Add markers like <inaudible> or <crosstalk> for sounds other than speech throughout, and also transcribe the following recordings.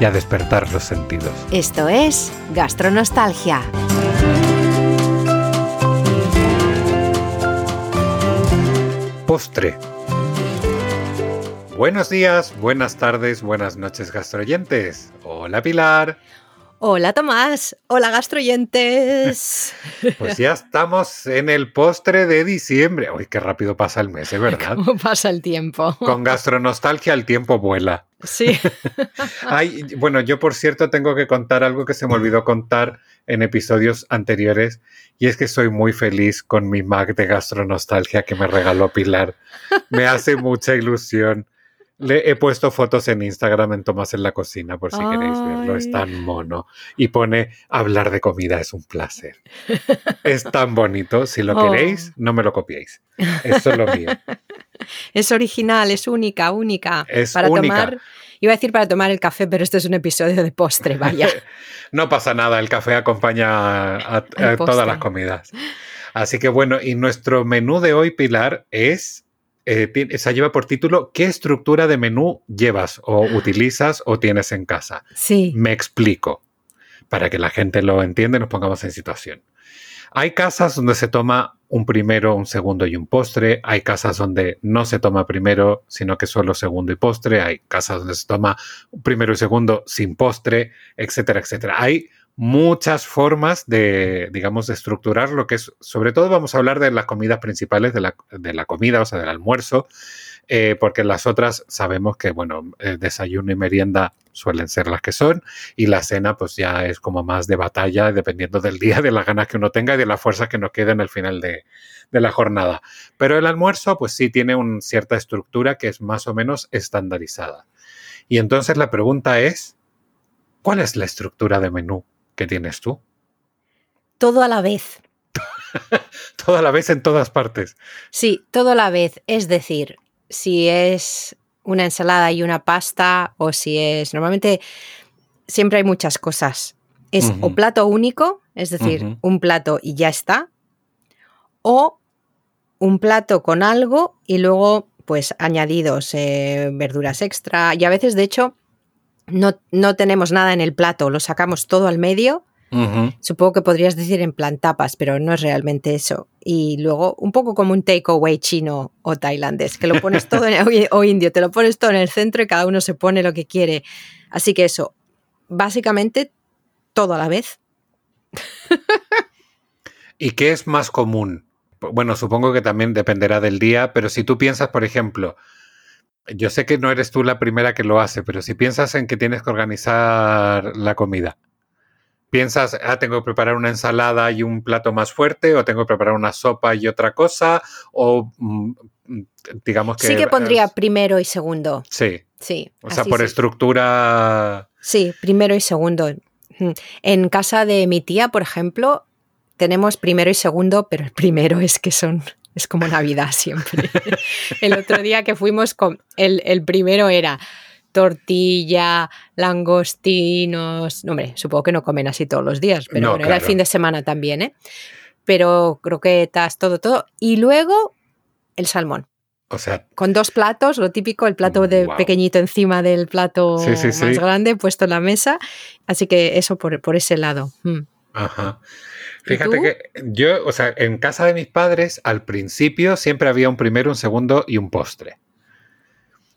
y a despertar los sentidos. Esto es Gastronostalgia. Postre. Buenos días, buenas tardes, buenas noches gastroyentes. Hola Pilar. Hola Tomás, hola gastroyentes. <laughs> Pues ya estamos en el postre de diciembre. Uy, qué rápido pasa el mes, ¿es verdad? ¿Cómo pasa el tiempo? Con gastronostalgia el tiempo vuela. Sí. <laughs> Ay, bueno, yo por cierto tengo que contar algo que se me olvidó contar en episodios anteriores y es que soy muy feliz con mi Mac de gastronostalgia que me regaló Pilar. Me hace <laughs> mucha ilusión. Le he puesto fotos en Instagram en Tomás en la cocina por si queréis verlo. Es tan mono. Y pone hablar de comida es un placer. <laughs> es tan bonito. Si lo Oh. queréis, no me lo copiéis. Es solo mío. <laughs> Es original, es única, única. Es para única. tomar, iba a decir para tomar el café, pero este es un episodio de postre, vaya. <laughs> No pasa nada, el café acompaña a, <laughs> todas las comidas. Así que bueno, y nuestro menú de hoy, Pilar, es, eh, se lleva por título ¿Qué estructura de menú llevas o utilizas o tienes en casa? Sí. Me explico, para que la gente lo entienda y nos pongamos en situación. Hay casas donde se toma un primero, un segundo y un postre. Hay casas donde no se toma primero, sino que solo segundo y postre. Hay casas donde se toma primero y segundo sin postre, etcétera, etcétera. Hay muchas formas de, digamos, de estructurar lo que es, sobre todo vamos a hablar de las comidas principales de la, de la comida, o sea, del almuerzo, eh, porque las otras sabemos que, bueno, eh, desayuno y merienda suelen ser las que son, y la cena pues ya es como más de batalla, dependiendo del día, de las ganas que uno tenga y de la fuerza que nos quede en el final de, de la jornada. Pero el almuerzo pues sí tiene una cierta estructura que es más o menos estandarizada. Y entonces la pregunta es, ¿cuál es la estructura de menú que tienes tú? Todo a la vez. <laughs> Toda la vez en todas partes. Sí, todo a la vez. Es decir, si es una ensalada y una pasta o si es... Normalmente siempre hay muchas cosas. Es o plato único, es decir, un plato y ya está, o un plato con algo y luego pues añadidos, eh, verduras extra. Y a veces de hecho no, no tenemos nada en el plato, lo sacamos todo al medio Supongo que podrías decir en plan tapas, pero no es realmente eso. Y luego un poco como un takeaway chino o tailandés, que lo pones todo en, o indio, te lo pones todo en el centro y cada uno se pone lo que quiere. Así que eso, básicamente todo a la vez. ¿Y qué es más común? Bueno, supongo que también dependerá del día, pero si tú piensas, por ejemplo, yo sé que no eres tú la primera que lo hace, pero si piensas en que tienes que organizar la comida, piensas, ah, tengo que preparar una ensalada y un plato más fuerte, o tengo que preparar una sopa y otra cosa, o mm, digamos que... sí que pondría primero y segundo. Sí, Sí. o sea, por sí. estructura... Sí, primero y segundo. En casa de mi tía, por ejemplo, tenemos primero y segundo, pero el primero es que son. Es como Navidad siempre. <laughs> el otro día que fuimos con. El, el primero era tortilla, langostinos. No, hombre, supongo que no comen así todos los días, pero No, bueno, era el fin de semana también, ¿eh? Pero croquetas, todo, todo. Y luego el salmón. O sea, Con dos platos, lo típico, el plato de pequeñito encima del plato Sí, sí, más sí. grande puesto en la mesa. Así que eso por, por ese lado. Mm. Ajá. ¿Y Fíjate que yo, o sea, en casa de mis padres, al principio siempre había un primero, un segundo y un postre.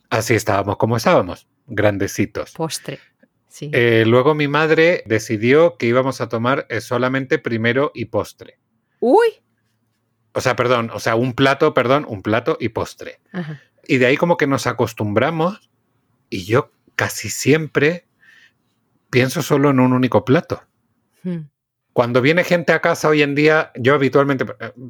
Así estábamos como estábamos, grandecitos. Postre. Sí. Eh, luego mi madre decidió que íbamos a tomar eh, solamente primero y postre. Uy. O sea, perdón, o sea, un plato, perdón, un plato y postre. Ajá. Y de ahí como que nos acostumbramos y yo casi siempre pienso solo en un único plato. Mm. Cuando viene gente a casa hoy en día, yo habitualmente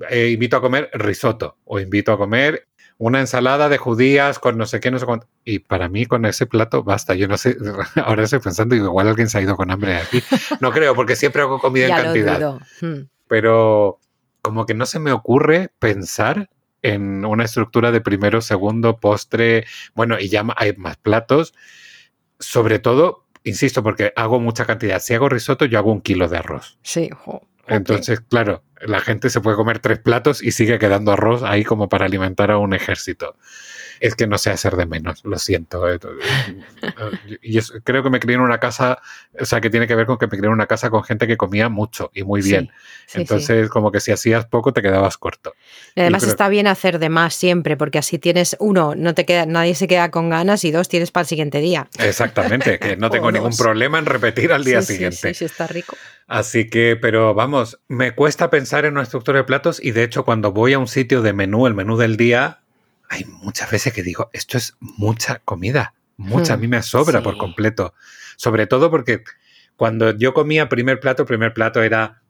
eh, invito a comer risotto o invito a comer una ensalada de judías con no sé qué, no sé cuánto. Y para mí con ese plato basta. Yo no sé, <laughs> ahora estoy pensando, igual alguien se ha ido con hambre aquí. No creo, porque siempre hago comida en cantidad. Hmm. Pero como que no se me ocurre pensar en una estructura de primero, segundo, postre, bueno, y ya hay más platos. Sobre todo, insisto, porque hago mucha cantidad. Si hago risotto, yo hago un kilo de arroz. Sí, entonces, claro, la gente se puede comer tres platos y sigue quedando arroz ahí como para alimentar a un ejército es que no sé hacer de menos, lo siento. Eh, y creo que me crié en una casa, o sea, que tiene que ver con que me crié en una casa con gente que comía mucho y muy bien. Entonces, como que si hacías poco te quedabas corto. Y además está bien hacer de más siempre, porque así tienes, uno, no te queda, nadie se queda con ganas y dos, tienes para el siguiente día. Exactamente, que no <laughs> tengo ningún problema en repetir al día siguiente. Sí, sí, está rico. Así que, pero vamos, me cuesta pensar en una estructura de platos y de hecho cuando voy a un sitio de menú, el menú del día, hay muchas veces que digo, esto es mucha comida, mucha, a mí me sobra por completo. Sobre todo porque cuando yo comía primer plato, primer plato era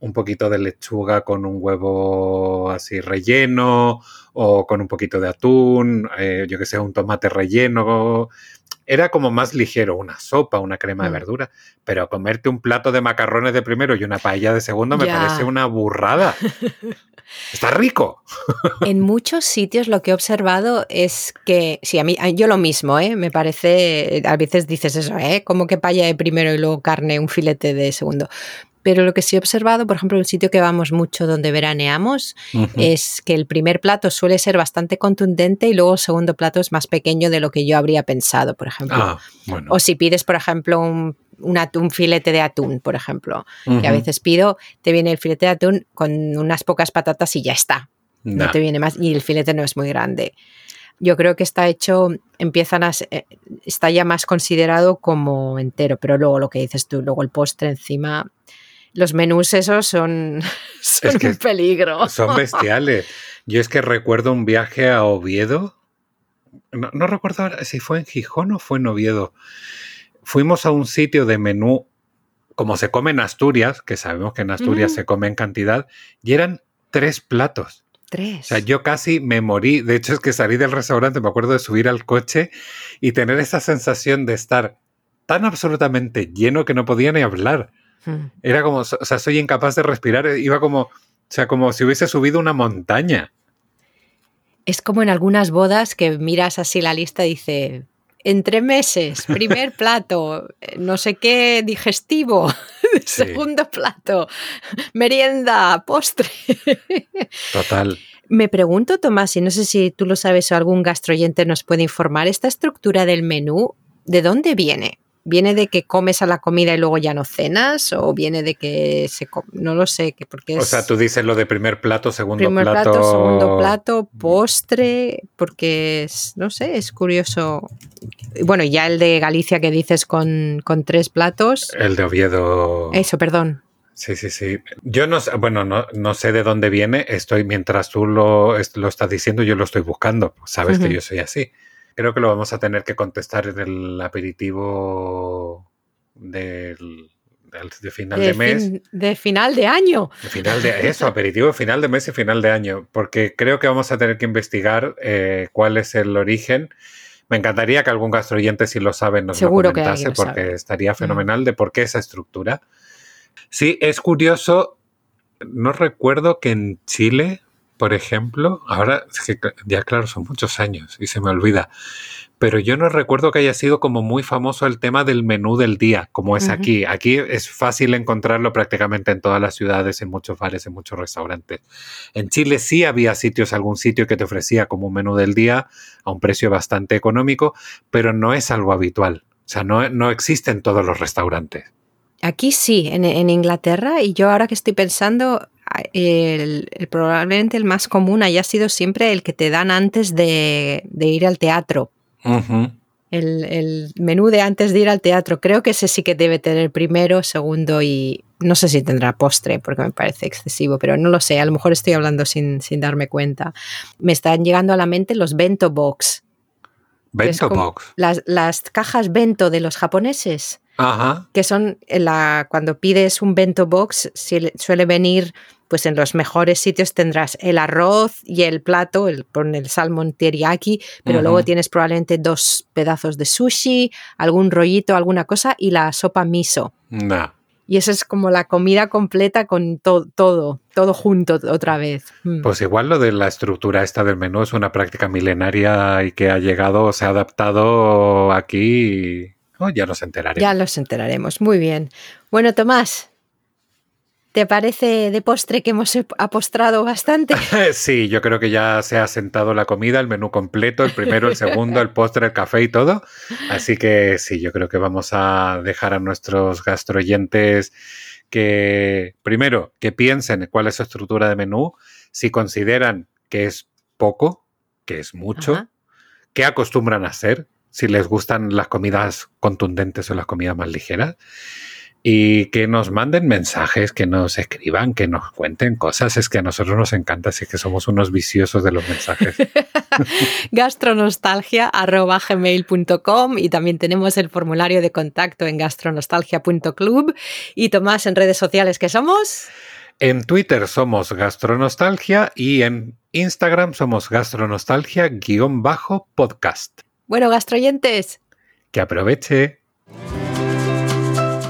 un poquito de lechuga con un huevo así relleno o con un poquito de atún, eh, yo que sé, un tomate relleno. Era como más ligero, una sopa, una crema de mm. verdura, pero comerte un plato de macarrones de primero y una paella de segundo me parece una burrada. <laughs> Está rico. <laughs> En muchos sitios lo que he observado es que, sí, a mí, yo lo mismo, ¿eh? me parece, a veces dices eso, ¿eh? como que paella de primero y luego carne, un filete de segundo. Pero lo que sí he observado, por ejemplo, en un sitio que vamos mucho donde veraneamos, es que el primer plato suele ser bastante contundente y luego el segundo plato es más pequeño de lo que yo habría pensado, por ejemplo. Ah, o si pides, por ejemplo, un, un, filete de atún, por ejemplo, que a veces pido, te viene el filete de atún con unas pocas patatas y ya está. No te viene más y el filete no es muy grande. Yo creo que está hecho, empiezan a, eh, está ya más considerado como entero, pero luego lo que dices tú, luego el postre encima, los menús esos son, <laughs> son un peligro. Son bestiales. Yo es que recuerdo un viaje a Oviedo. No, recuerdo si fue en Gijón o fue en Oviedo. Fuimos a un sitio de menú, como se come en Asturias, que sabemos que en Asturias se come en cantidad, y eran tres platos. Tres. O sea, yo casi me morí. De hecho, es que salí del restaurante, me acuerdo de subir al coche y tener esa sensación de estar tan absolutamente lleno que no podía ni hablar. Hmm. Era como, o sea, soy incapaz de respirar. Iba como, o sea, como si hubiese subido una montaña. Es como en algunas bodas que miras así la lista y dice, entre meses, <laughs> primer plato, no sé qué digestivo, <laughs> segundo plato, merienda, postre. <laughs> Total. Me pregunto, Tomás, y no sé si tú lo sabes o algún gastroyente nos puede informar, ¿esta estructura del menú de dónde viene? ¿Viene de que comes a la comida y luego ya no cenas? ¿O viene de que se no lo sé? Que porque o sea, tú dices lo de primer plato, segundo primer plato. plato, segundo plato, postre, porque es, no sé, es curioso. Bueno, ya el de Galicia que dices con, tres platos. El de Oviedo. Eso, perdón. Sí, sí, sí. Yo no sé, bueno, no, no, sé de dónde viene. Estoy, mientras tú lo, lo estás diciendo, yo lo estoy buscando. Sabes que yo soy así. Creo que lo vamos a tener que contestar en el aperitivo del, de final de, mes. de final de año. De final de eso, aperitivo final de mes y final de año. Porque creo que vamos a tener que investigar eh, cuál es el origen. Me encantaría que algún gastroyente, si lo sabe, nos lo comentase, porque estaría fenomenal de por qué esa estructura. Sí, es curioso. No recuerdo que en Chile por ejemplo, ahora ya claro, son muchos años y se me olvida, pero yo no recuerdo que haya sido como muy famoso el tema del menú del día, como es aquí. Aquí es fácil encontrarlo prácticamente en todas las ciudades, en muchos bares, en muchos restaurantes. En Chile sí había sitios, algún sitio que te ofrecía como un menú del día a un precio bastante económico, pero no es algo habitual. O sea, no, no existe en todos los restaurantes. Aquí sí, en, en, Inglaterra, y yo ahora que estoy pensando, el, probablemente el más común haya sido siempre el que te dan antes de, ir al teatro. el, menú de antes de ir al teatro. Creo que ese sí que debe tener primero, segundo y no sé si tendrá postre porque me parece excesivo, pero no lo sé. A lo mejor estoy hablando sin, darme cuenta. Me están llegando a la mente los bento box. Bento box. Las, las cajas bento de los japoneses. Ajá. que son en la, cuando pides un bento box, suele venir, pues en los mejores sitios tendrás el arroz y el plato, el, con el salmón teriyaki, pero luego tienes probablemente dos pedazos de sushi, algún rollito, alguna cosa y la sopa miso. Nah. Y eso es como la comida completa con to- todo, todo junto otra vez. Mm. Pues igual lo de la estructura esta del menú es una práctica milenaria y que ha llegado, se ha adaptado aquí. y, oh, ya nos enteraremos. Ya los enteraremos. Muy bien. Bueno, Tomás, ¿te parece de postre que hemos apostrado bastante? <laughs> Sí, yo creo que ya se ha sentado la comida, el menú completo, el primero, el segundo, el postre, el café y todo. Así que sí, yo creo que vamos a dejar a nuestros gastroyentes que, primero, que piensen cuál es su estructura de menú, si consideran que es poco, que es mucho, Ajá. qué acostumbran a hacer, si les gustan las comidas contundentes o las comidas más ligeras. Y que nos manden mensajes, que nos escriban, que nos cuenten cosas. Es que a nosotros nos encanta, así que somos unos viciosos de los mensajes. <laughs> gastronostalgia.gmail.com y también tenemos el formulario de contacto en gastronostalgia.club y Tomás en redes sociales que somos En Twitter somos Gastronostalgia y en Instagram somos Gastronostalgia-podcast. bueno gastroyentes Que aproveche.